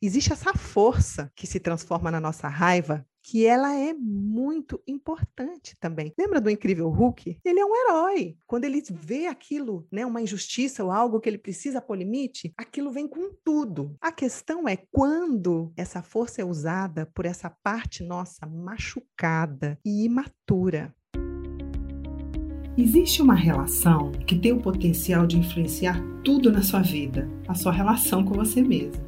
existe essa força que se transforma na nossa raiva que ela é muito importante também. Lembra do incrível Hulk? Ele é um herói. Quando ele vê aquilo, né, uma injustiça ou algo que ele precisa pôr limite, aquilo vem com tudo. A questão é quando essa força é usada por essa parte nossa machucada e imatura. Existe uma relação que tem o potencial de influenciar tudo na sua vida, a sua relação com você mesmo.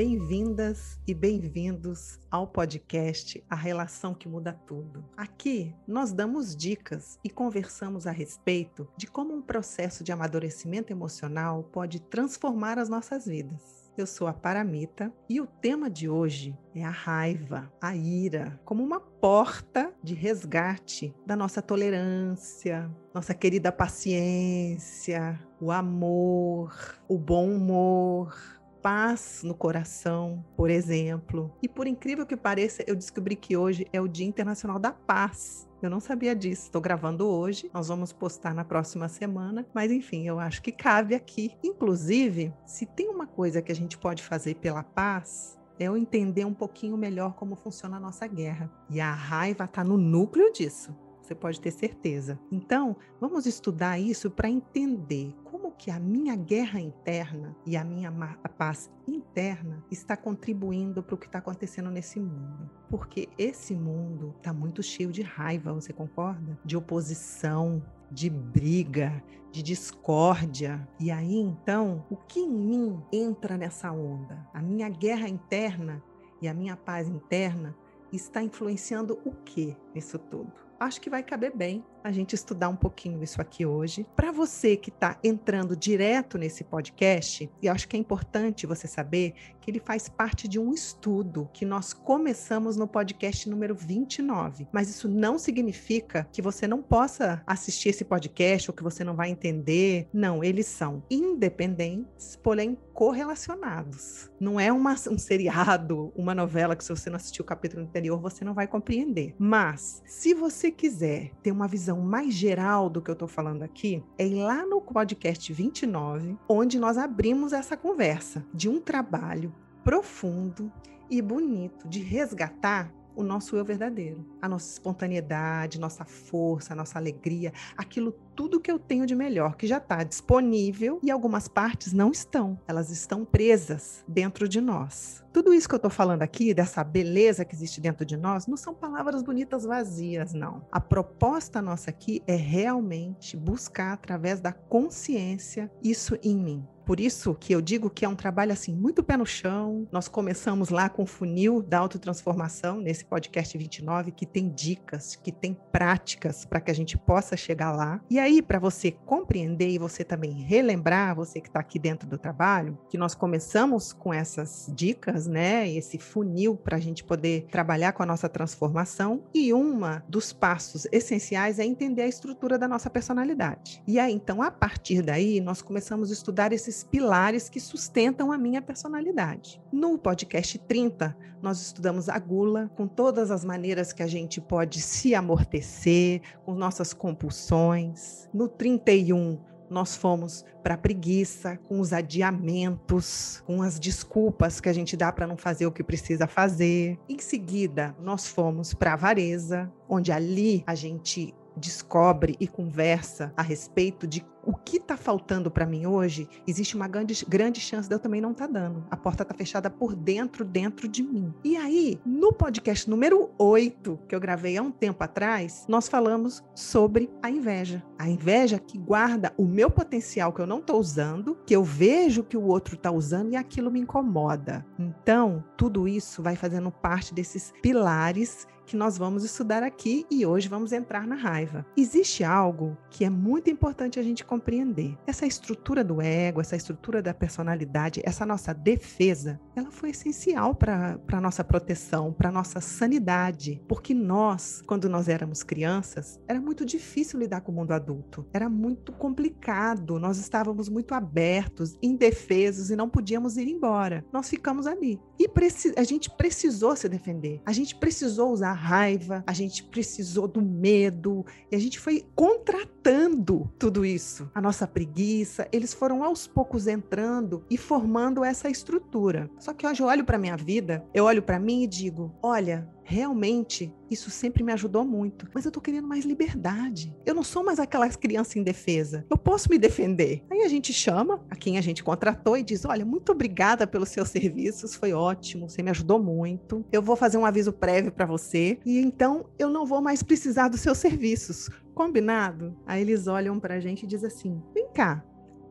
Bem-vindas e bem-vindos ao podcast A Relação que Muda Tudo. Aqui nós damos dicas e conversamos a respeito de como um processo de amadurecimento emocional pode transformar as nossas vidas. Eu sou a Paramita e o tema de hoje é a raiva, a ira, como uma porta de resgate da nossa tolerância, nossa querida paciência, o amor, o bom humor paz no coração, por exemplo. E por incrível que pareça, eu descobri que hoje é o Dia Internacional da Paz. Eu não sabia disso. Estou gravando hoje, nós vamos postar na próxima semana, mas enfim, eu acho que cabe aqui. Inclusive, se tem uma coisa que a gente pode fazer pela paz, é eu entender um pouquinho melhor como funciona a nossa guerra. E a raiva está no núcleo disso você pode ter certeza. Então, vamos estudar isso para entender como que a minha guerra interna e a minha paz interna está contribuindo para o que está acontecendo nesse mundo. Porque esse mundo está muito cheio de raiva, você concorda? De oposição, de briga, de discórdia. E aí então, o que em mim entra nessa onda? A minha guerra interna e a minha paz interna está influenciando o que nisso tudo? Acho que vai caber bem a gente estudar um pouquinho isso aqui hoje. Para você que está entrando direto nesse podcast, e acho que é importante você saber que ele faz parte de um estudo que nós começamos no podcast número 29. Mas isso não significa que você não possa assistir esse podcast ou que você não vai entender. Não, eles são independentes, porém correlacionados. Não é uma, um seriado, uma novela que se você não assistiu o capítulo anterior, você não vai compreender. Mas, se você quiser ter uma visão mais geral do que eu estou falando aqui é ir lá no podcast 29, onde nós abrimos essa conversa de um trabalho profundo e bonito de resgatar o nosso eu verdadeiro, a nossa espontaneidade, nossa força, nossa alegria, aquilo tudo que eu tenho de melhor, que já está disponível e algumas partes não estão, elas estão presas dentro de nós. Tudo isso que eu estou falando aqui, dessa beleza que existe dentro de nós, não são palavras bonitas vazias, não. A proposta nossa aqui é realmente buscar, através da consciência, isso em mim. Por isso que eu digo que é um trabalho assim muito pé no chão. Nós começamos lá com o funil da autotransformação nesse podcast 29 que tem dicas, que tem práticas para que a gente possa chegar lá. E aí para você compreender e você também relembrar, você que está aqui dentro do trabalho, que nós começamos com essas dicas, né? Esse funil para a gente poder trabalhar com a nossa transformação. E uma dos passos essenciais é entender a estrutura da nossa personalidade. E aí então a partir daí nós começamos a estudar esses pilares que sustentam a minha personalidade. No podcast 30, nós estudamos a gula, com todas as maneiras que a gente pode se amortecer, com nossas compulsões. No 31, nós fomos para a preguiça, com os adiamentos, com as desculpas que a gente dá para não fazer o que precisa fazer. Em seguida, nós fomos para a avareza, onde ali a gente descobre e conversa a respeito de o que está faltando para mim hoje, existe uma grande, grande chance de eu também não estar tá dando. A porta está fechada por dentro, dentro de mim. E aí, no podcast número 8, que eu gravei há um tempo atrás, nós falamos sobre a inveja. A inveja que guarda o meu potencial que eu não estou usando, que eu vejo que o outro está usando e aquilo me incomoda. Então, tudo isso vai fazendo parte desses pilares que nós vamos estudar aqui e hoje vamos entrar na raiva. Existe algo que é muito importante a gente compreender. Essa estrutura do ego, essa estrutura da personalidade, essa nossa defesa, ela foi essencial para a nossa proteção, para a nossa sanidade. Porque nós, quando nós éramos crianças, era muito difícil lidar com o mundo adulto. Era muito complicado. Nós estávamos muito abertos, indefesos e não podíamos ir embora. Nós ficamos ali. E a gente precisou se defender. A gente precisou usar raiva, a gente precisou do medo, e a gente foi contratando tudo isso. A nossa preguiça, eles foram aos poucos entrando e formando essa estrutura. Só que hoje eu olho para minha vida, eu olho para mim e digo: olha, realmente isso sempre me ajudou muito. Mas eu tô querendo mais liberdade. Eu não sou mais aquela criança indefesa. Eu posso me defender. Aí a gente chama a quem a gente contratou e diz: Olha, muito obrigada pelos seus serviços, foi ótimo, você me ajudou muito. Eu vou fazer um aviso prévio para você e então eu não vou mais precisar dos seus serviços. Combinado? Aí eles olham para a gente e dizem assim: Vem cá,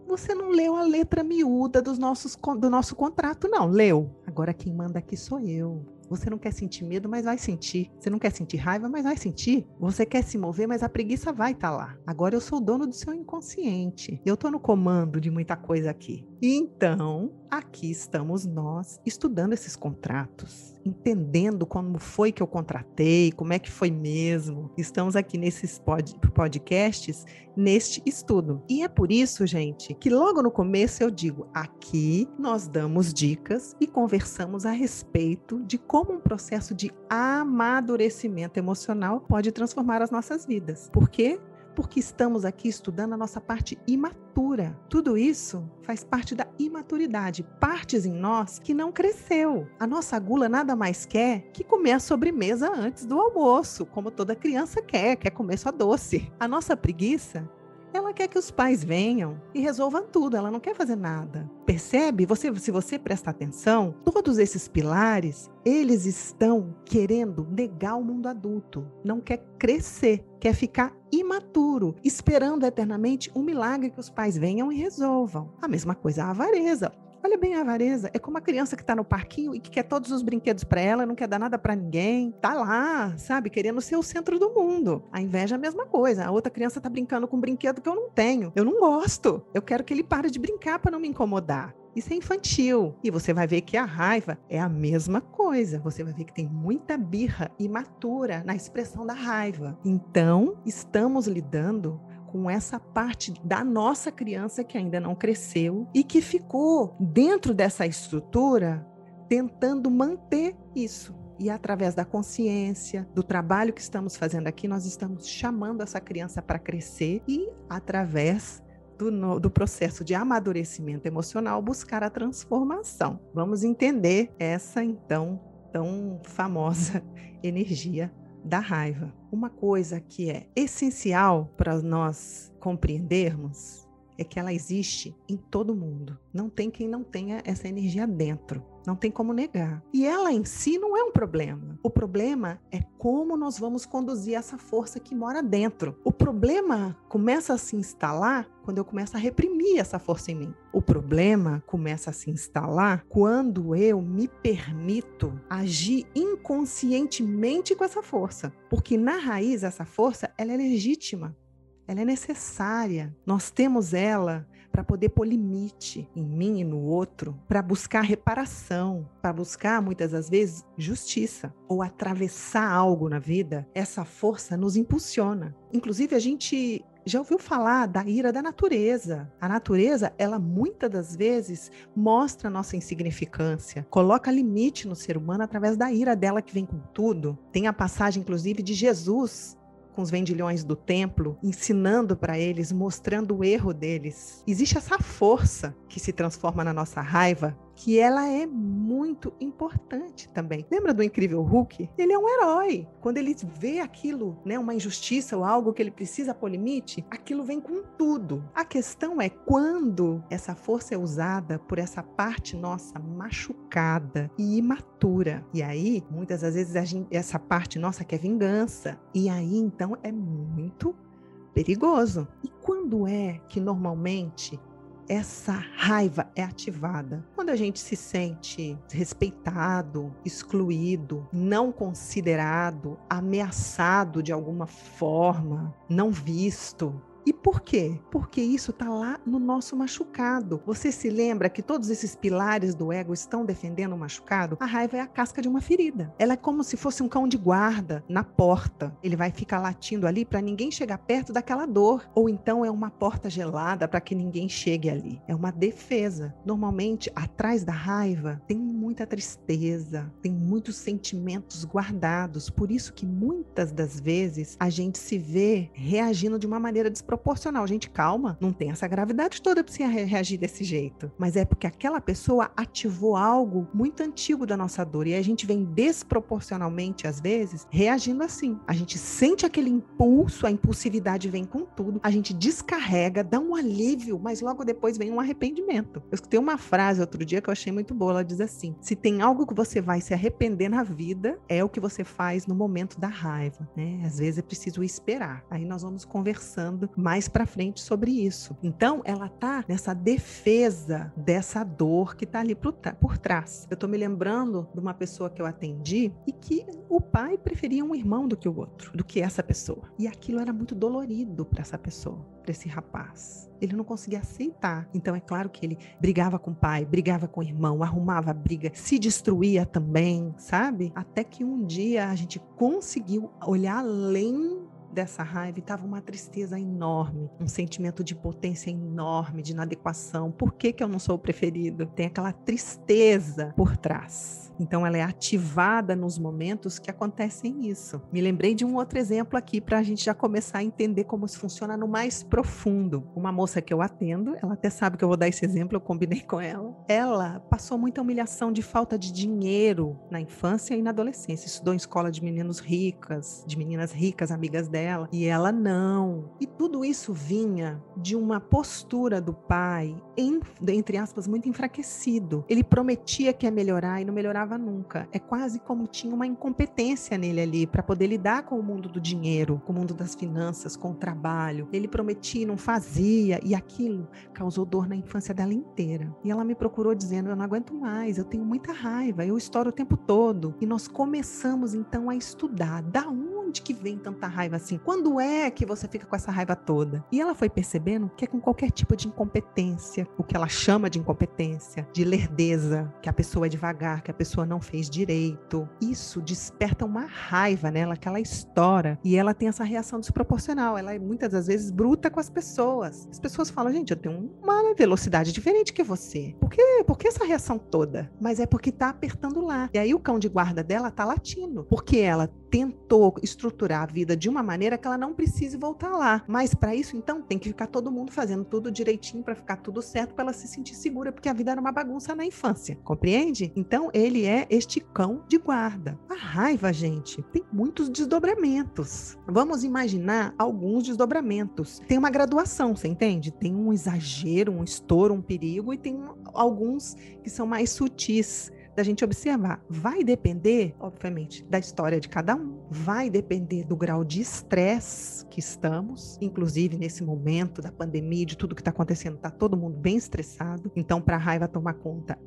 você não leu a letra miúda dos nossos, do nosso contrato, não. Leu. Agora quem manda aqui sou eu. Você não quer sentir medo, mas vai sentir. Você não quer sentir raiva, mas vai sentir. Você quer se mover, mas a preguiça vai estar tá lá. Agora eu sou o dono do seu inconsciente. Eu estou no comando de muita coisa aqui. Então, aqui estamos nós estudando esses contratos, entendendo como foi que eu contratei, como é que foi mesmo. Estamos aqui nesses pod podcasts, neste estudo. E é por isso, gente, que logo no começo eu digo: aqui nós damos dicas e conversamos a respeito de como um processo de amadurecimento emocional pode transformar as nossas vidas. Por quê? Porque estamos aqui estudando a nossa parte imatura. Tudo isso faz parte da imaturidade, partes em nós que não cresceu. A nossa gula nada mais quer que comer a sobremesa antes do almoço, como toda criança quer, quer comer só doce. A nossa preguiça ela quer que os pais venham e resolvam tudo, ela não quer fazer nada. Percebe? Você, se você prestar atenção, todos esses pilares, eles estão querendo negar o mundo adulto, não quer crescer, quer ficar imaturo, esperando eternamente um milagre que os pais venham e resolvam. A mesma coisa a avareza. Olha bem a avareza. É como a criança que está no parquinho e que quer todos os brinquedos para ela, não quer dar nada para ninguém. Tá lá, sabe, querendo ser o centro do mundo. A inveja é a mesma coisa. A outra criança está brincando com um brinquedo que eu não tenho. Eu não gosto. Eu quero que ele pare de brincar para não me incomodar. Isso é infantil. E você vai ver que a raiva é a mesma coisa. Você vai ver que tem muita birra imatura na expressão da raiva. Então, estamos lidando com essa parte da nossa criança que ainda não cresceu e que ficou dentro dessa estrutura tentando manter isso. E através da consciência, do trabalho que estamos fazendo aqui, nós estamos chamando essa criança para crescer e, através do, do, processo de amadurecimento emocional, buscar a transformação. Vamos entender essa, então, tão famosa energia da raiva. Uma coisa que é essencial para nós compreendermos é que ela existe em todo mundo. Não tem quem não tenha essa energia dentro. Não tem como negar. E ela em si não é um problema. O problema é como nós vamos conduzir essa força que mora dentro. O problema começa a se instalar quando eu começo a reprimir essa força em mim. O problema começa a se instalar quando eu me permito agir inconscientemente com essa força. Porque na raiz essa força ela é legítima ela é necessária. Nós temos ela para poder pôr limite em mim e no outro, para buscar reparação, para buscar muitas das vezes justiça ou atravessar algo na vida. Essa força nos impulsiona. Inclusive a gente já ouviu falar da ira da natureza. A natureza, ela muitas das vezes mostra nossa insignificância, coloca limite no ser humano através da ira dela que vem com tudo. Tem a passagem, inclusive, de Jesus com os vendilhões do templo, ensinando para eles, mostrando o erro deles. Existe essa força que se transforma na nossa raiva que ela é muito importante também. Lembra do incrível Hulk? Ele é um herói. Quando ele vê aquilo, né, uma injustiça ou algo que ele precisa pôr limite, aquilo vem com tudo. A questão é quando essa força é usada por essa parte nossa machucada e imatura. E aí, muitas das vezes gente, essa parte nossa quer vingança. E aí então é muito perigoso. E quando é que normalmente essa raiva é ativada quando a gente se sente respeitado, excluído, não considerado, ameaçado de alguma forma, não visto. E por quê? Porque isso está lá no nosso machucado. Você se lembra que todos esses pilares do ego estão defendendo o machucado? A raiva é a casca de uma ferida. Ela é como se fosse um cão de guarda na porta. Ele vai ficar latindo ali para ninguém chegar perto daquela dor. Ou então é uma porta gelada para que ninguém chegue ali. É uma defesa. Normalmente, atrás da raiva tem muita tristeza, tem muitos sentimentos guardados. Por isso que muitas das vezes a gente se vê reagindo de uma maneira desproporcional. Gente, calma, não tem essa gravidade toda para você reagir desse jeito. Mas é porque aquela pessoa ativou algo muito antigo da nossa dor e a gente vem desproporcionalmente às vezes reagindo assim. A gente sente aquele impulso, a impulsividade vem com tudo, a gente descarrega, dá um alívio, mas logo depois vem um arrependimento. Eu escutei uma frase outro dia que eu achei muito boa, ela diz assim: "Se tem algo que você vai se arrepender na vida, é o que você faz no momento da raiva, né? Às vezes é preciso esperar. Aí nós vamos conversando mais para frente sobre isso. Então, ela tá nessa defesa dessa dor que tá ali por, por trás. Eu tô me lembrando de uma pessoa que eu atendi e que o pai preferia um irmão do que o outro, do que essa pessoa. E aquilo era muito dolorido para essa pessoa, para esse rapaz. Ele não conseguia aceitar. Então é claro que ele brigava com o pai, brigava com o irmão, arrumava briga, se destruía também, sabe? Até que um dia a gente conseguiu olhar além dessa raiva estava uma tristeza enorme, um sentimento de potência enorme, de inadequação. Por que, que eu não sou o preferido? Tem aquela tristeza por trás. Então, ela é ativada nos momentos que acontecem isso. Me lembrei de um outro exemplo aqui para a gente já começar a entender como isso funciona no mais profundo. Uma moça que eu atendo, ela até sabe que eu vou dar esse exemplo, eu combinei com ela. Ela passou muita humilhação de falta de dinheiro na infância e na adolescência. Estudou em escola de meninos ricas, de meninas ricas, amigas dela, e ela não. E tudo isso vinha de uma postura do pai, em, entre aspas, muito enfraquecido. Ele prometia que ia melhorar e não melhorava nunca. É quase como tinha uma incompetência nele ali para poder lidar com o mundo do dinheiro, com o mundo das finanças, com o trabalho. Ele prometia, não fazia, e aquilo causou dor na infância dela inteira. E ela me procurou dizendo: Eu não aguento mais, eu tenho muita raiva, eu estouro o tempo todo. E nós começamos então a estudar da onde que vem tanta raiva assim? Quando é que você fica com essa raiva toda? E ela foi percebendo que é com qualquer tipo de incompetência, o que ela chama de incompetência, de lerdeza, que a pessoa é devagar, que a pessoa não fez direito. Isso desperta uma raiva nela que ela estoura e ela tem essa reação desproporcional. Ela é muitas das vezes bruta com as pessoas. As pessoas falam, gente, eu tenho uma velocidade diferente que você. Por que, por que essa reação toda? Mas é porque tá apertando lá. E aí o cão de guarda dela tá latindo, porque ela tentou estruturar a vida de uma maneira que ela não precise voltar lá. Mas para isso, então, tem que ficar todo mundo fazendo tudo direitinho para ficar tudo certo para ela se sentir segura, porque a vida era uma bagunça na infância. Compreende? Então, ele é este cão de guarda. A raiva, gente, tem muitos desdobramentos. Vamos imaginar alguns desdobramentos. Tem uma graduação, você entende? Tem um exagero, um estouro, um perigo e tem alguns que são mais sutis da gente observar. Vai depender, obviamente, da história de cada um, vai depender do grau de estresse que estamos, inclusive nesse momento da pandemia, de tudo que está acontecendo, está todo mundo bem estressado. Então, para a raiva tomar conta,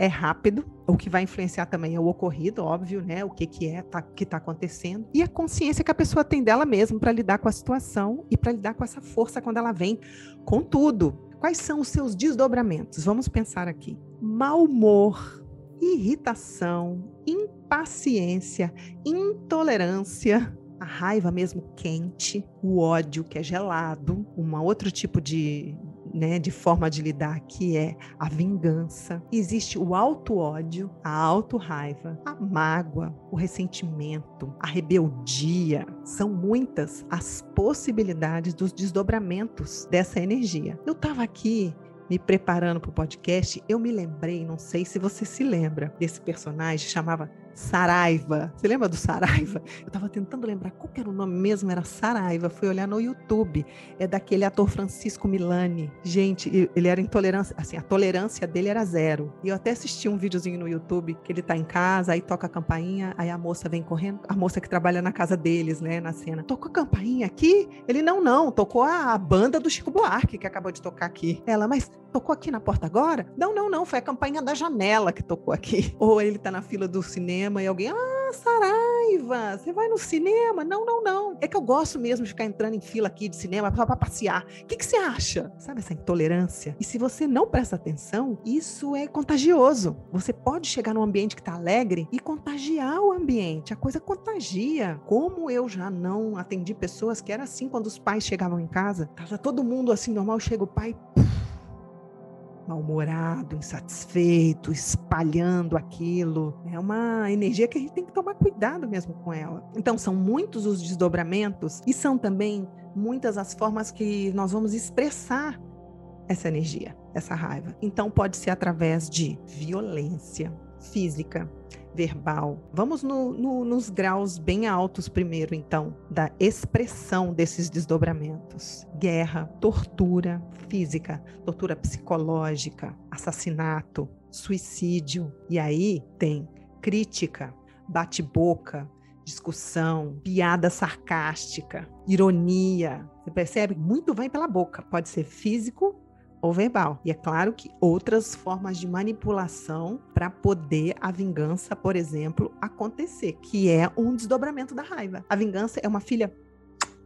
é rápido, o que vai influenciar também é o ocorrido, óbvio, né? O que, que é tá, que está acontecendo. E a consciência que a pessoa tem dela mesma para lidar com a situação e para lidar com essa força quando ela vem com tudo. Quais são os seus desdobramentos? Vamos pensar aqui. Mau humor, irritação, impaciência, intolerância, a raiva mesmo quente, o ódio que é gelado, um outro tipo de, né, de forma de lidar que é a vingança. Existe o auto-ódio, a auto-raiva, a mágoa, o ressentimento, a rebeldia. São muitas as possibilidades dos desdobramentos dessa energia. Eu estava aqui me preparando para o podcast, eu me lembrei, não sei se você se lembra, desse personagem chamava Saraiva. Você lembra do Saraiva? Eu estava tentando lembrar qual era o nome mesmo, era Saraiva. Fui olhar no YouTube. É daquele ator Francisco Milani. Gente, ele era intolerância, assim, a tolerância dele era zero. E eu até assisti um videozinho no YouTube que ele tá em casa, aí toca a campainha, aí a moça vem correndo, a moça que trabalha na casa deles, né, na cena. Tocou a campainha aqui? Ele não, não, tocou a banda do Chico Buarque que acabou de tocar aqui. Ela, mas tocou aqui na porta agora? Não, não, não, foi a campainha da janela que tocou aqui. Ou ele tá na fila do cinema e alguém, ah, Saraiva, você vai no cinema? Não, não, não. É que eu gosto mesmo de ficar entrando em fila aqui de cinema só para passear. O que, que você acha? Sabe essa intolerância? E se você não presta atenção, isso é contagioso. Você pode chegar num ambiente que está alegre e contagiar o ambiente. A coisa contagia. Como eu já não atendi pessoas que era assim quando os pais chegavam em casa, tava todo mundo assim normal, chega o pai, mal-humorado, insatisfeito, espalhando aquilo. É uma energia que a gente tem que tomar cuidado mesmo com ela. Então, são muitos os desdobramentos e são também muitas as formas que nós vamos expressar essa energia, essa raiva. Então, pode ser através de violência física, verbal. Vamos no, no, nos graus bem altos primeiro, então, da expressão desses desdobramentos: guerra, tortura física, tortura psicológica, assassinato, suicídio. E aí tem crítica, bate-boca, discussão, piada sarcástica, ironia. Você percebe? Muito vem pela boca. Pode ser físico ou verbal. E é claro que outras formas de manipulação para poder a vingança, por exemplo, acontecer, que é um desdobramento da raiva. A vingança é uma filha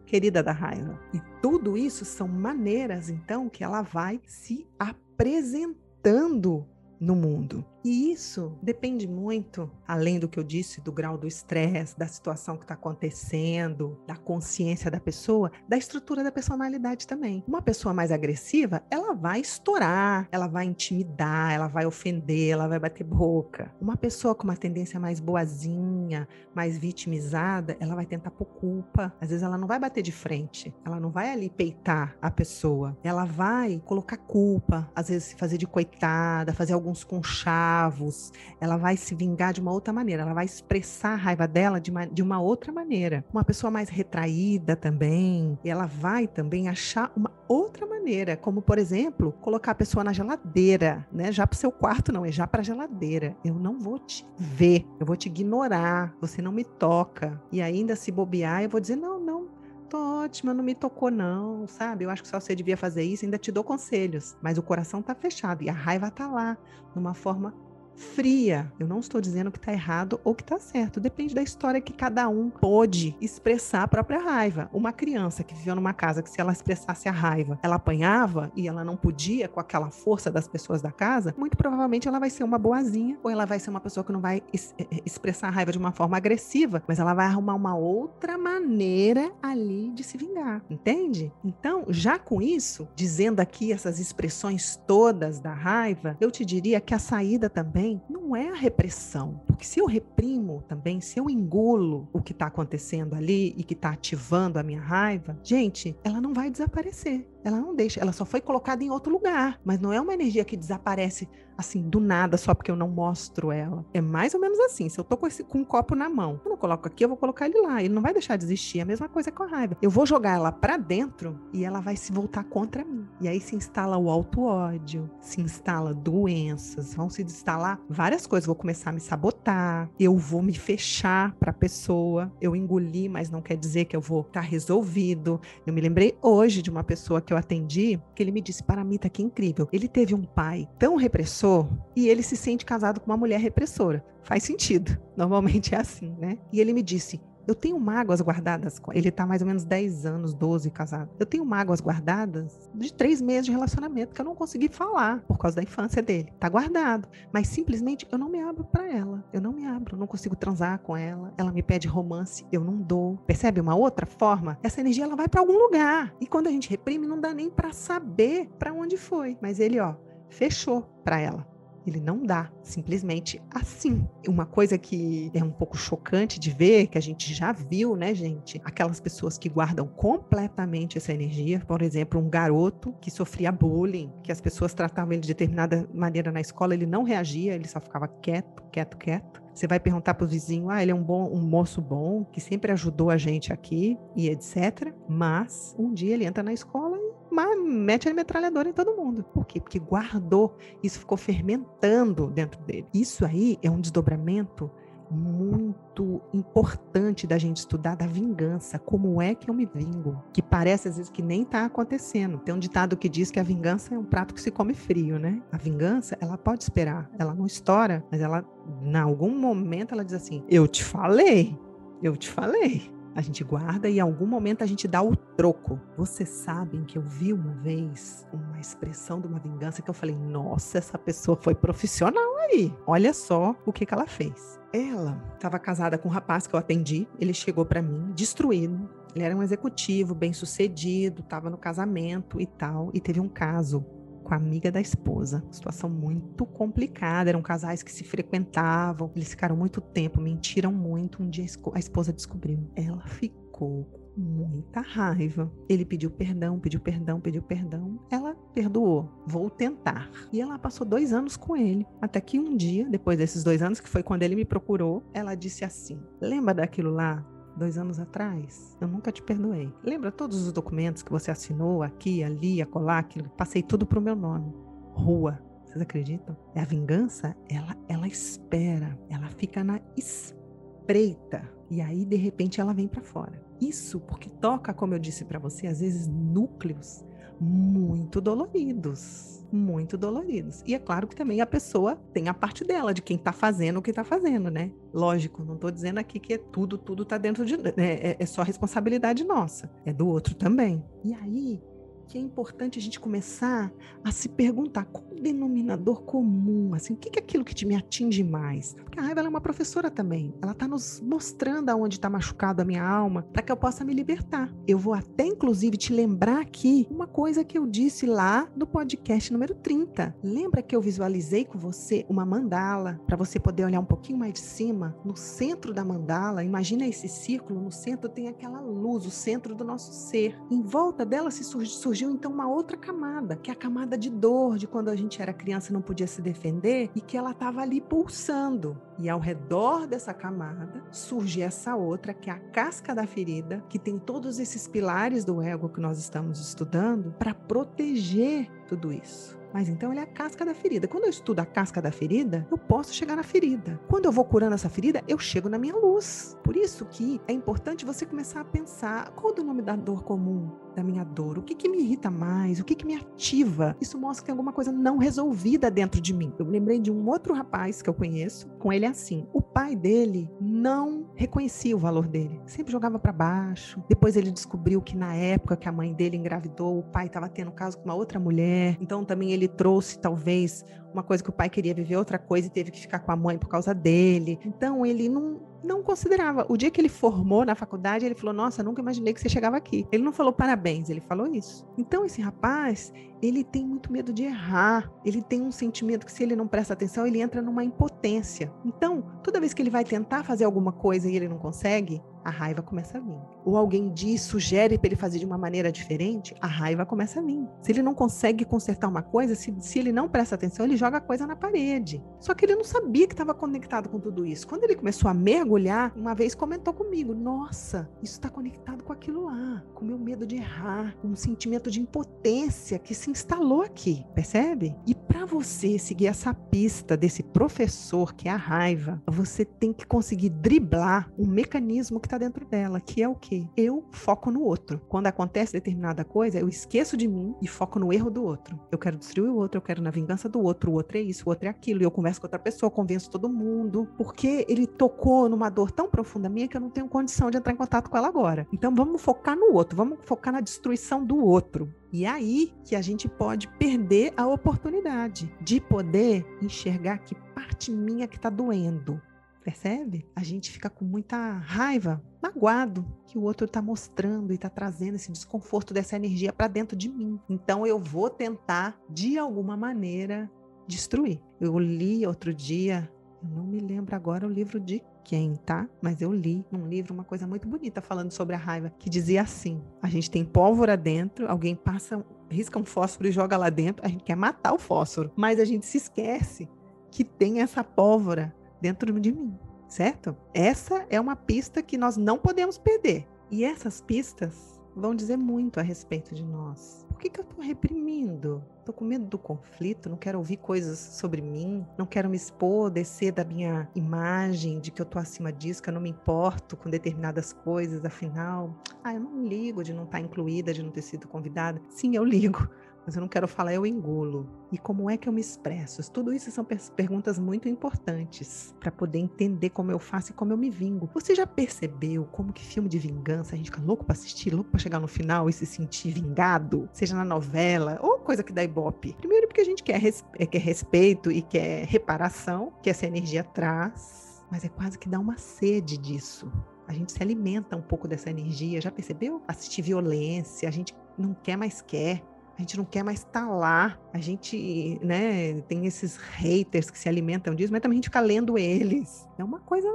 querida da raiva. E tudo isso são maneiras, então, que ela vai se apresentando no mundo. E isso depende muito, além do que eu disse, do grau do estresse, da situação que está acontecendo, da consciência da pessoa, da estrutura da personalidade também. Uma pessoa mais agressiva, ela vai estourar, ela vai intimidar, ela vai ofender, ela vai bater boca. Uma pessoa com uma tendência mais boazinha, mais vitimizada, ela vai tentar por culpa. Às vezes ela não vai bater de frente, ela não vai ali peitar a pessoa, ela vai colocar culpa, às vezes se fazer de coitada, fazer alguns conchados bravos, ela vai se vingar de uma outra maneira, ela vai expressar a raiva dela de uma, de uma outra maneira. Uma pessoa mais retraída também, ela vai também achar uma outra maneira, como por exemplo, colocar a pessoa na geladeira, né? Já para o seu quarto não, é já para a geladeira. Eu não vou te ver, eu vou te ignorar, você não me toca. E ainda se bobear, eu vou dizer não, não, tô ótima, não me tocou não, sabe? Eu acho que só você devia fazer isso, ainda te dou conselhos, mas o coração tá fechado e a raiva tá lá, numa forma fria. Eu não estou dizendo que está errado ou que está certo. Depende da história que cada um pode expressar a própria raiva. Uma criança que viveu numa casa que se ela expressasse a raiva, ela apanhava e ela não podia com aquela força das pessoas da casa, muito provavelmente ela vai ser uma boazinha ou ela vai ser uma pessoa que não vai es eh, eh, expressar a raiva de uma forma agressiva, mas ela vai arrumar uma outra maneira ali de se vingar, entende? Então, já com isso, dizendo aqui essas expressões todas da raiva, eu te diria que a saída também também não é a repressão. Porque se eu reprimo também, se eu engulo o que está acontecendo ali e que está ativando a minha raiva, gente, ela não vai desaparecer. Ela não deixa, ela só foi colocada em outro lugar. Mas não é uma energia que desaparece assim, do nada, só porque eu não mostro ela. É mais ou menos assim. Se eu tô com, esse, com um copo na mão, eu não coloco aqui, eu vou colocar ele lá. Ele não vai deixar de existir. A mesma coisa com a raiva. Eu vou jogar ela para dentro e ela vai se voltar contra mim. E aí se instala o auto-ódio, se instala doenças, vão se instalar várias coisas. Vou começar a me sabotar, eu vou me fechar para a pessoa. Eu engoli, mas não quer dizer que eu vou estar tá resolvido. Eu me lembrei hoje de uma pessoa que eu atendi, que ele me disse: Paramita, que incrível. Ele teve um pai tão repressor e ele se sente casado com uma mulher repressora. Faz sentido. Normalmente é assim, né? E ele me disse: eu tenho mágoas guardadas. Ele está mais ou menos 10 anos, 12 casado. Eu tenho mágoas guardadas de três meses de relacionamento que eu não consegui falar por causa da infância dele. Tá guardado. Mas simplesmente eu não me abro para ela. Eu não me abro. Não consigo transar com ela. Ela me pede romance. Eu não dou. Percebe uma outra forma? Essa energia ela vai para algum lugar. E quando a gente reprime, não dá nem para saber para onde foi. Mas ele, ó, fechou para ela. Ele não dá, simplesmente assim. Uma coisa que é um pouco chocante de ver, que a gente já viu, né, gente? Aquelas pessoas que guardam completamente essa energia. Por exemplo, um garoto que sofria bullying, que as pessoas tratavam ele de determinada maneira na escola, ele não reagia, ele só ficava quieto, quieto, quieto. Você vai perguntar para o vizinho, ah, ele é um bom, um moço bom, que sempre ajudou a gente aqui e etc. Mas um dia ele entra na escola mete a metralhadora em todo mundo. Por quê? Porque guardou, isso ficou fermentando dentro dele. Isso aí é um desdobramento muito importante da gente estudar da vingança. Como é que eu me vingo? Que parece às vezes que nem está acontecendo. Tem um ditado que diz que a vingança é um prato que se come frio, né? A vingança, ela pode esperar. Ela não estoura, mas ela, em algum momento, ela diz assim: Eu te falei, eu te falei a gente guarda e em algum momento a gente dá o troco. Vocês sabem que eu vi uma vez uma expressão de uma vingança que eu falei: nossa, essa pessoa foi profissional aí. Olha só o que, que ela fez. Ela estava casada com um rapaz que eu atendi. Ele chegou para mim destruído. Ele era um executivo, bem sucedido, estava no casamento e tal, e teve um caso com a amiga da esposa. Situação muito complicada. Eram casais que se frequentavam, eles ficaram muito tempo, mentiram muito. Um dia a esposa descobriu. Ela ficou com muita raiva. Ele pediu perdão, pediu perdão, pediu perdão. Ela perdoou. Vou tentar. E ela passou dois anos com ele. Até que um dia, depois desses dois anos, que foi quando ele me procurou, ela disse assim: Lembra daquilo lá dois anos atrás, eu nunca te perdoei. Lembra todos os documentos que você assinou aqui, ali, acolá, aquilo? Passei tudo pro meu nome. Rua. Vocês acreditam? É a vingança, ela, ela espera, ela fica na espreita. E aí, de repente, ela vem para fora. Isso porque toca, como eu disse para você, às vezes núcleos muito doloridos muito doloridos. E é claro que também a pessoa tem a parte dela, de quem está fazendo o que está fazendo, né? Lógico, não estou dizendo aqui que é tudo, tudo está dentro de. Né? É, é só responsabilidade nossa, é do outro também. E aí, que é importante a gente começar a se perguntar qual o denominador comum, assim, o que é aquilo que te me atinge mais? Porque a raiva é uma professora também. Ela está nos mostrando aonde está machucado a minha alma para que eu possa me libertar. Eu vou até, inclusive, te lembrar aqui uma coisa que eu disse lá no podcast número 30. Lembra que eu visualizei com você uma mandala para você poder olhar um pouquinho mais de cima? No centro da mandala, imagina esse círculo, no centro tem aquela luz, o centro do nosso ser. Em volta dela se surge surgiu então uma outra camada, que é a camada de dor, de quando a gente era criança e não podia se defender, e que ela estava ali pulsando. E ao redor dessa camada surge essa outra, que é a casca da ferida, que tem todos esses pilares do ego que nós estamos estudando para proteger tudo isso. Mas então ele é a casca da ferida. Quando eu estudo a casca da ferida, eu posso chegar na ferida. Quando eu vou curando essa ferida, eu chego na minha luz. Por isso que é importante você começar a pensar qual é o nome da dor comum da minha dor? O que, que me irrita mais? O que, que me ativa? Isso mostra que tem alguma coisa não resolvida dentro de mim. Eu lembrei de um outro rapaz que eu conheço, com ele é assim. O pai dele não reconhecia o valor dele, sempre jogava para baixo. Depois ele descobriu que na época que a mãe dele engravidou, o pai estava tendo caso com uma outra mulher. Então também ele trouxe talvez uma coisa que o pai queria viver outra coisa e teve que ficar com a mãe por causa dele. Então ele não não considerava. O dia que ele formou na faculdade, ele falou: Nossa, nunca imaginei que você chegava aqui. Ele não falou parabéns, ele falou isso. Então, esse rapaz, ele tem muito medo de errar. Ele tem um sentimento que, se ele não presta atenção, ele entra numa impotência. Então, toda vez que ele vai tentar fazer alguma coisa e ele não consegue, a raiva começa a vir. Ou alguém diz, sugere para ele fazer de uma maneira diferente, a raiva começa a vir. Se ele não consegue consertar uma coisa, se, se ele não presta atenção, ele joga a coisa na parede. Só que ele não sabia que estava conectado com tudo isso. Quando ele começou a mergulhar, uma vez comentou comigo: Nossa, isso está conectado com aquilo lá, com o meu medo de errar, com um sentimento de impotência que se instalou aqui, percebe? E para você seguir essa pista desse professor que é a raiva, você tem que conseguir driblar um mecanismo que está dentro dela, que é o quê? Eu foco no outro. Quando acontece determinada coisa, eu esqueço de mim e foco no erro do outro. Eu quero destruir o outro, eu quero na vingança do outro, o outro é isso, o outro é aquilo. E eu converso com outra pessoa, convenço todo mundo, porque ele tocou numa dor tão profunda minha que eu não tenho condição de entrar em contato com ela agora. Então vamos focar no outro, vamos focar na destruição do outro. E é aí que a gente pode perder a oportunidade de poder enxergar que parte minha que está doendo, Percebe? A gente fica com muita raiva, magoado, que o outro está mostrando e está trazendo esse desconforto dessa energia para dentro de mim. Então eu vou tentar, de alguma maneira, destruir. Eu li outro dia, eu não me lembro agora o livro de quem, tá? Mas eu li num livro uma coisa muito bonita falando sobre a raiva, que dizia assim: a gente tem pólvora dentro, alguém passa, risca um fósforo e joga lá dentro, a gente quer matar o fósforo, mas a gente se esquece que tem essa pólvora dentro de mim, certo? Essa é uma pista que nós não podemos perder. E essas pistas vão dizer muito a respeito de nós. Por que, que eu estou reprimindo? Estou com medo do conflito, não quero ouvir coisas sobre mim, não quero me expor, descer da minha imagem de que eu estou acima disso, que eu não me importo com determinadas coisas, afinal, ah, eu não ligo de não estar tá incluída, de não ter sido convidada. Sim, eu ligo, mas eu não quero falar, eu engulo. E como é que eu me expresso? Tudo isso são perguntas muito importantes para poder entender como eu faço e como eu me vingo. Você já percebeu como que filme de vingança a gente fica louco para assistir, louco para chegar no final e se sentir vingado, seja na novela ou coisa que dá ibope? Primeiro porque a gente quer, res é, quer respeito e quer reparação, que essa energia traz, mas é quase que dá uma sede disso. A gente se alimenta um pouco dessa energia, já percebeu? Assistir violência, a gente não quer mais quer a gente não quer mais estar tá lá. A gente, né, tem esses haters que se alimentam disso, mas também a gente fica lendo eles. É uma coisa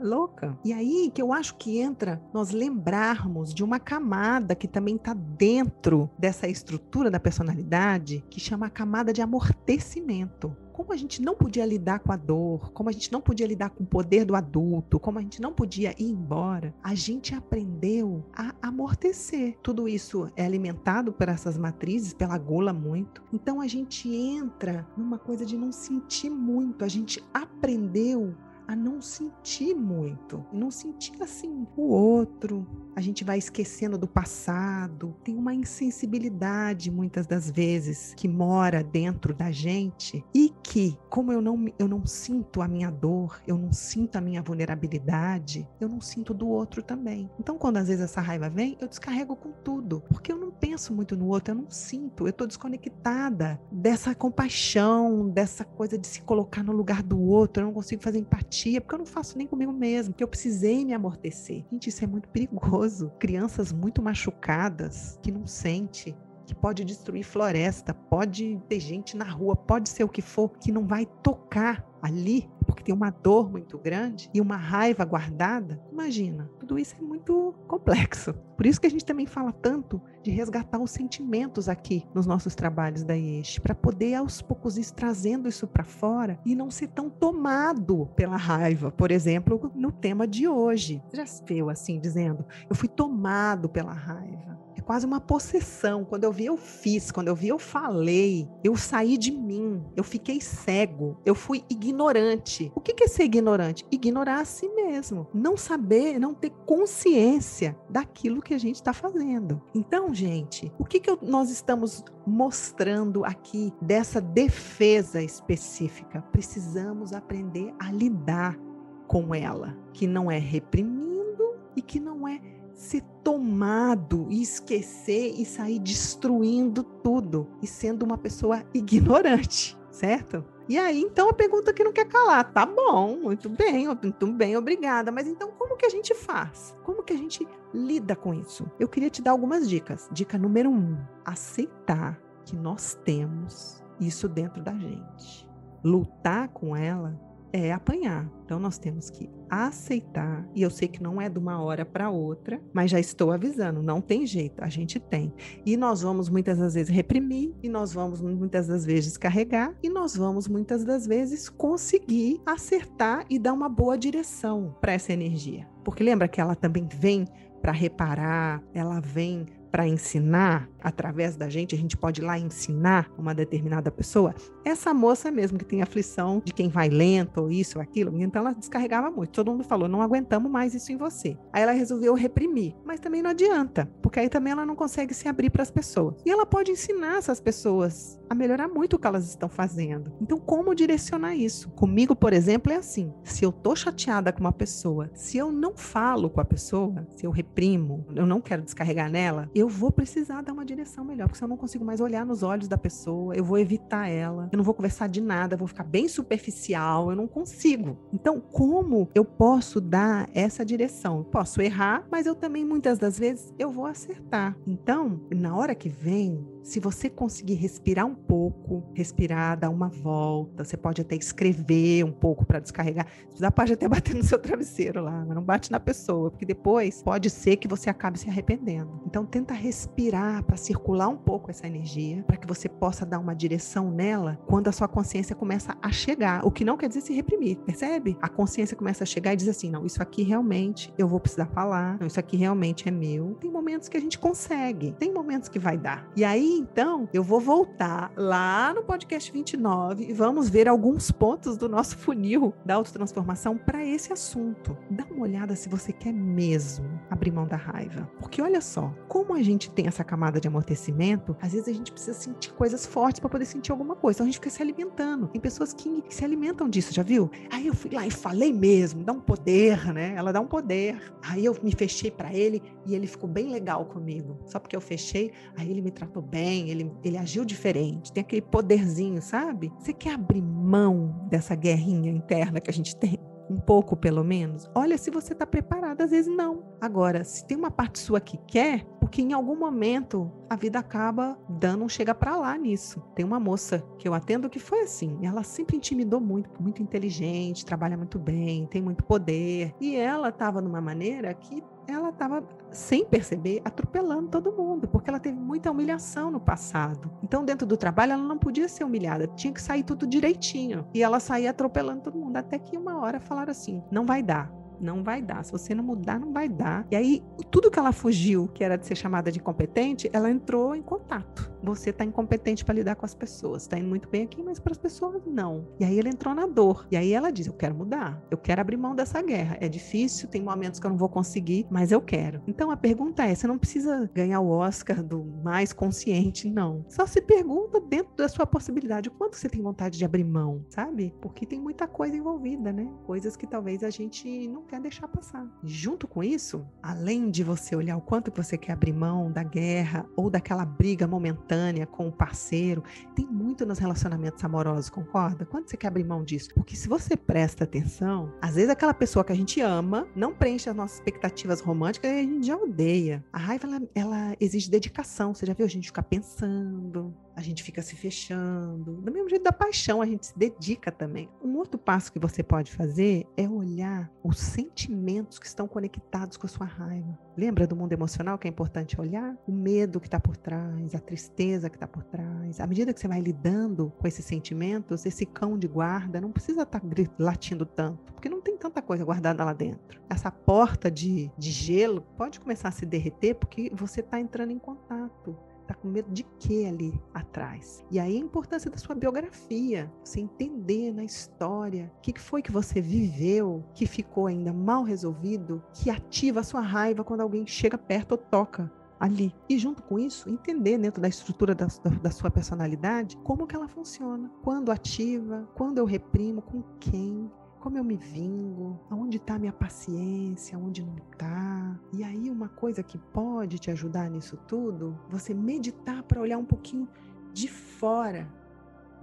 louca. E aí que eu acho que entra nós lembrarmos de uma camada que também está dentro dessa estrutura da personalidade, que chama a camada de amortecimento como a gente não podia lidar com a dor, como a gente não podia lidar com o poder do adulto, como a gente não podia ir embora, a gente aprendeu a amortecer. Tudo isso é alimentado por essas matrizes, pela gula muito. Então a gente entra numa coisa de não sentir muito, a gente aprendeu a não sentir muito, não sentir assim o outro. A gente vai esquecendo do passado. Tem uma insensibilidade muitas das vezes que mora dentro da gente e que, como eu não eu não sinto a minha dor, eu não sinto a minha vulnerabilidade, eu não sinto do outro também. Então, quando às vezes essa raiva vem, eu descarrego com tudo, porque eu não penso muito no outro, eu não sinto, eu estou desconectada dessa compaixão, dessa coisa de se colocar no lugar do outro, eu não consigo fazer empatia empatia, porque eu não faço nem comigo mesmo, que eu precisei me amortecer. Gente, isso é muito perigoso. Crianças muito machucadas, que não sente, que pode destruir floresta, pode ter gente na rua, pode ser o que for, que não vai tocar ali, porque tem uma dor muito grande e uma raiva guardada. Imagina, tudo isso é muito complexo. Por isso que a gente também fala tanto de resgatar os sentimentos aqui nos nossos trabalhos da IESH, para poder aos poucos ir trazendo isso para fora e não ser tão tomado pela raiva. Por exemplo, no tema de hoje. Você já se viu assim, dizendo, eu fui tomado pela raiva quase uma possessão. Quando eu vi, eu fiz. Quando eu vi, eu falei. Eu saí de mim. Eu fiquei cego. Eu fui ignorante. O que é ser ignorante? Ignorar a si mesmo. Não saber, não ter consciência daquilo que a gente está fazendo. Então, gente, o que, que eu, nós estamos mostrando aqui dessa defesa específica? Precisamos aprender a lidar com ela, que não é reprimindo e que não é ser tomado e esquecer e sair destruindo tudo e sendo uma pessoa ignorante, certo? E aí, então, a pergunta que não quer calar, tá bom, muito bem, muito bem, obrigada, mas então como que a gente faz? Como que a gente lida com isso? Eu queria te dar algumas dicas. Dica número um, aceitar que nós temos isso dentro da gente. Lutar com ela é apanhar. Então nós temos que aceitar, e eu sei que não é de uma hora para outra, mas já estou avisando, não tem jeito, a gente tem. E nós vamos muitas das vezes reprimir, e nós vamos muitas das vezes carregar, e nós vamos muitas das vezes conseguir acertar e dar uma boa direção para essa energia. Porque lembra que ela também vem para reparar, ela vem para ensinar através da gente, a gente pode ir lá ensinar uma determinada pessoa. Essa moça mesmo que tem aflição de quem vai lento, ou isso ou aquilo, então ela descarregava muito. Todo mundo falou: não aguentamos mais isso em você. Aí ela resolveu reprimir, mas também não adianta, porque aí também ela não consegue se abrir para as pessoas. E ela pode ensinar essas pessoas a melhorar muito o que elas estão fazendo. Então, como direcionar isso? Comigo, por exemplo, é assim: se eu tô chateada com uma pessoa, se eu não falo com a pessoa, se eu reprimo, eu não quero descarregar nela, eu eu vou precisar dar uma direção melhor, porque se eu não consigo mais olhar nos olhos da pessoa, eu vou evitar ela, eu não vou conversar de nada, eu vou ficar bem superficial, eu não consigo. Então, como eu posso dar essa direção? Eu posso errar, mas eu também muitas das vezes eu vou acertar. Então, na hora que vem se você conseguir respirar um pouco, respirar, dar uma volta, você pode até escrever um pouco para descarregar. Você pode até bater no seu travesseiro lá, mas não bate na pessoa, porque depois pode ser que você acabe se arrependendo. Então tenta respirar para circular um pouco essa energia, para que você possa dar uma direção nela quando a sua consciência começa a chegar, o que não quer dizer se reprimir, percebe? A consciência começa a chegar e diz assim: "Não, isso aqui realmente eu vou precisar falar, não, isso aqui realmente é meu". Tem momentos que a gente consegue, tem momentos que vai dar. E aí então, eu vou voltar lá no podcast 29 e vamos ver alguns pontos do nosso funil da autotransformação para esse assunto. Dá uma olhada se você quer mesmo abrir mão da raiva. Porque olha só, como a gente tem essa camada de amortecimento, às vezes a gente precisa sentir coisas fortes para poder sentir alguma coisa. Então a gente fica se alimentando. Tem pessoas que, se alimentam disso, já viu? Aí eu fui lá e falei mesmo, dá um poder, né? Ela dá um poder. Aí eu me fechei para ele e ele ficou bem legal comigo. Só porque eu fechei, aí ele me tratou bem, ele, ele agiu diferente. Tem aquele poderzinho, sabe? Você quer abrir mão dessa guerrinha interna que a gente tem? um pouco pelo menos, olha se você está preparado. Às vezes não. Agora, se tem uma parte sua que quer, porque em algum momento a vida acaba dando um chega para lá nisso. Tem uma moça que eu atendo que foi assim. Ela sempre intimidou muito, muito inteligente, trabalha muito bem, tem muito poder. E ela estava numa maneira que ela estava, sem perceber, atropelando todo mundo, porque ela teve muita humilhação no passado. Então, dentro do trabalho, ela não podia ser humilhada, tinha que sair tudo direitinho. E ela saía atropelando todo mundo, até que uma hora falaram assim: não vai dar não vai dar. Se você não mudar, não vai dar. E aí, tudo que ela fugiu, que era de ser chamada de incompetente, ela entrou em contato. Você está incompetente para lidar com as pessoas. Está indo muito bem aqui, mas para as pessoas não. E aí ela entrou na dor. E aí ela diz: Eu quero mudar. Eu quero abrir mão dessa guerra. É difícil, tem momentos que eu não vou conseguir, mas eu quero. Então a pergunta é: você não precisa ganhar o Oscar do mais consciente, não. Só se pergunta dentro da sua possibilidade o quanto você tem vontade de abrir mão, sabe? Porque tem muita coisa envolvida, né? Coisas que talvez a gente não quer deixar passar. Junto com isso, além de você olhar o quanto você quer abrir mão da guerra ou daquela briga momentânea com o parceiro, tem muito nos relacionamentos amorosos, concorda? Quando você quer abrir mão disso? Porque se você presta atenção, às vezes aquela pessoa que a gente ama não preenche as nossas expectativas românticas e a gente já odeia. A raiva, ela, ela exige dedicação. Você já viu a gente ficar pensando, a gente fica se fechando. Do mesmo jeito da paixão, a gente se dedica também. Um outro passo que você pode fazer é olhar os sentimentos que estão conectados com a sua raiva. Lembra do mundo emocional que é importante olhar? O medo que está por trás, a tristeza que está por trás. À medida que você vai lidando com esses sentimentos, esse cão de guarda não precisa estar tá latindo tanto, porque não tem tanta coisa guardada lá dentro. Essa porta de, de gelo pode começar a se derreter porque você está entrando em contato Tá com medo de quê ali atrás? E aí a importância da sua biografia, você entender na história o que foi que você viveu que ficou ainda mal resolvido, que ativa a sua raiva quando alguém chega perto ou toca ali. E junto com isso, entender dentro da estrutura da, da, sua personalidade como que ela funciona. Quando ativa, quando eu reprimo, com quem, como eu me vingo, aonde está minha paciência, aonde não está. E aí uma coisa que pode te ajudar nisso tudo, você meditar para olhar um pouquinho de fora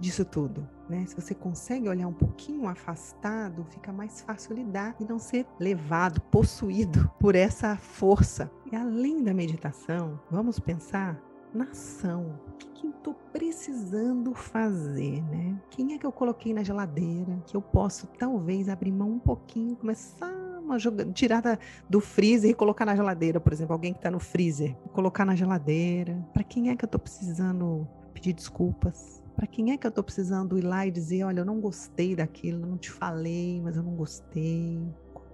disso tudo. Né? Se você consegue olhar um pouquinho afastado, fica mais fácil lidar e não ser levado, possuído por essa força. E além da meditação, vamos pensar na ação. O que, eu estou precisando fazer, né? Quem é que eu coloquei na geladeira que eu posso talvez abrir mão um pouquinho, começar uma jogada, tirar da, do freezer e colocar na geladeira, por exemplo, alguém que está no freezer, colocar na geladeira. Para quem é que eu estou precisando pedir desculpas? Para quem é que eu estou precisando ir lá e dizer, olha, eu não gostei daquilo, não te falei, mas eu não gostei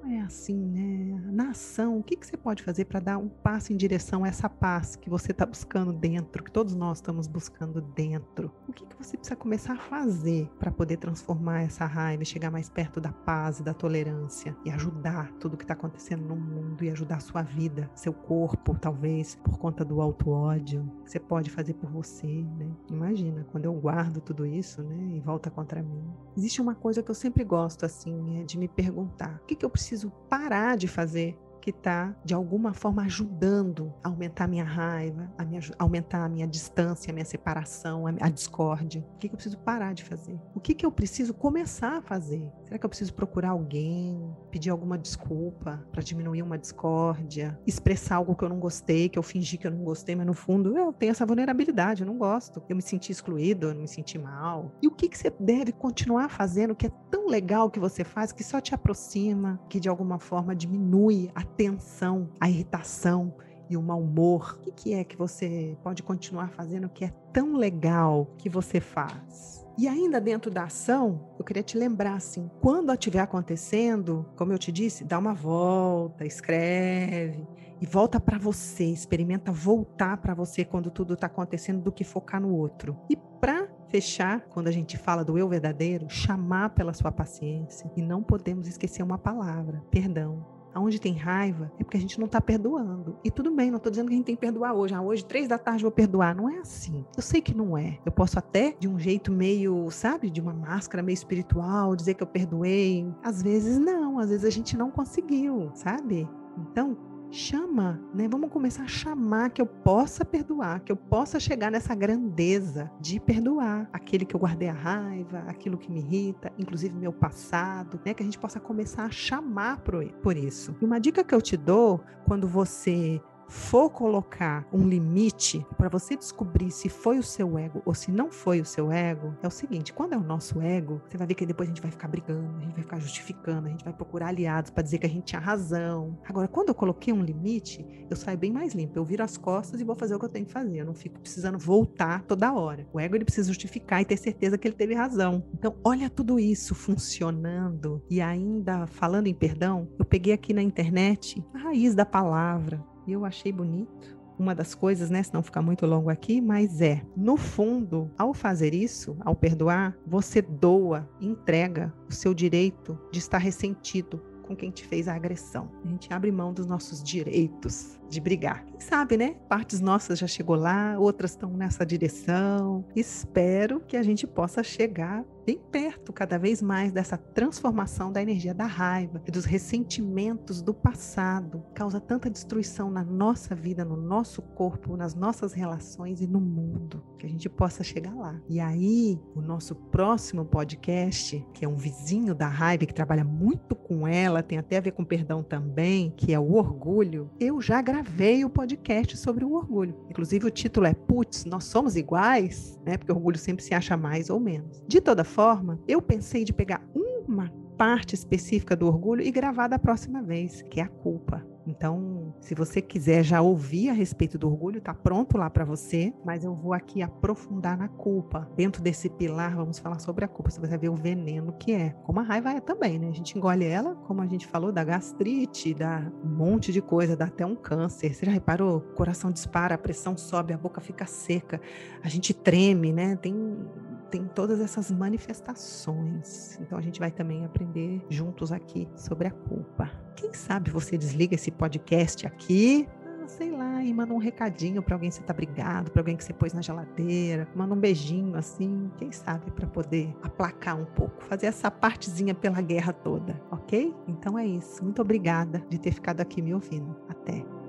é assim, né? Na ação, o que, que você pode fazer para dar um passo em direção a essa paz que você está buscando dentro, que todos nós estamos buscando dentro? O que, que você precisa começar a fazer para poder transformar essa raiva, chegar mais perto da paz e da tolerância e ajudar tudo que está acontecendo no mundo e ajudar a sua vida, seu corpo, talvez por conta do auto-ódio, você pode fazer por você, né? Imagina, quando eu guardo tudo isso, né, e volta contra mim. Existe uma coisa que eu sempre gosto, assim, é de me perguntar: o que, que eu preciso parar de fazer que está, de alguma forma, ajudando a aumentar a minha raiva, a minha, aumentar a minha distância, a minha separação, a, a discórdia? O que, que eu preciso parar de fazer? O que, que eu preciso começar a fazer? Será que eu preciso procurar alguém, pedir alguma desculpa para diminuir uma discórdia, expressar algo que eu não gostei, que eu fingi que eu não gostei, mas no fundo eu tenho essa vulnerabilidade, eu não gosto. Eu me senti excluído, eu não me senti mal. E o que, que você deve continuar fazendo que é tão legal que você faz, que só te aproxima, que de alguma forma diminui a tensão, a irritação e o mau humor? O que, é que você pode continuar fazendo que é tão legal que você faz? E ainda dentro da ação, eu queria te lembrar assim, quando estiver acontecendo, como eu te disse, dá uma volta, escreve e volta para você, experimenta voltar para você quando tudo está acontecendo do que focar no outro. E para fechar, quando a gente fala do eu verdadeiro, chamar pela sua paciência e não podemos esquecer uma palavra, perdão aonde tem raiva, é porque a gente não está perdoando. E tudo bem, não estou dizendo que a gente tem que perdoar hoje. Ah, hoje, três da tarde, vou perdoar. Não é assim. Eu sei que não é. Eu posso até, de um jeito meio, sabe, de uma máscara meio espiritual, dizer que eu perdoei. Às vezes não, às vezes a gente não conseguiu, sabe? Então, chama, né? Vamos começar a chamar que eu possa perdoar, que eu possa chegar nessa grandeza de perdoar aquele que eu guardei a raiva, aquilo que me irrita, inclusive meu passado, né? Que a gente possa começar a chamar por isso. E uma dica que eu te dou quando você for colocar um limite para você descobrir se foi o seu ego ou se não foi o seu ego, é o seguinte: quando é o nosso ego, você vai ver que depois a gente vai ficar brigando, a gente vai ficar justificando, a gente vai procurar aliados para dizer que a gente tinha razão. Agora, quando eu coloquei um limite, eu saio bem mais limpo. Eu viro as costas e vou fazer o que eu tenho que fazer. Eu não fico precisando voltar toda hora. O ego ele precisa justificar e ter certeza que ele teve razão. Então, olha tudo isso funcionando e ainda falando em perdão, eu peguei aqui na internet a raiz da palavra e eu achei bonito. Uma das coisas, né, se não ficar muito longo aqui, mas é, no fundo, ao fazer isso, ao perdoar, você doa, entrega o seu direito de estar ressentido com quem te fez a agressão. A gente abre mão dos nossos direitos de brigar. Quem sabe, né? Partes nossas já chegou lá, outras estão nessa direção. Espero que a gente possa chegar bem perto cada vez mais dessa transformação da energia da raiva e dos ressentimentos do passado. Causa tanta destruição na nossa vida, no nosso corpo, nas nossas relações e no mundo. Que a gente possa chegar lá. E aí, o nosso próximo podcast, que é um vizinho da raiva, que trabalha muito com ela, tem até a ver com perdão também, que é o orgulho, eu já gravei o podcast sobre o orgulho. Inclusive, o título é Putz, nós somos iguais, né? Porque o orgulho sempre se acha mais ou menos. De toda forma, eu pensei de pegar uma parte específica do orgulho e gravar da próxima vez, que é a culpa. Então, se você quiser já ouvir a respeito do orgulho, está pronto lá para você, mas eu vou aqui aprofundar na culpa. Dentro desse pilar, vamos falar sobre a culpa. Você vai ver o veneno que é. Como a raiva é também, né? A gente engole ela, como a gente falou, da gastrite, dá um monte de coisa, dá até um câncer. Você já reparou? O coração dispara, a pressão sobe, a boca fica seca, a gente treme, né? Tem tem todas essas manifestações. Então a gente vai também aprender juntos aqui sobre a culpa. Quem sabe você desliga esse podcast aqui, ah, sei lá, e manda um recadinho para alguém que você tá brigado, para alguém que você pôs na geladeira, manda um beijinho assim, quem sabe para poder aplacar um pouco, fazer essa partezinha pela guerra toda, ok? Então é isso. Muito obrigada de ter ficado aqui me ouvindo. Até.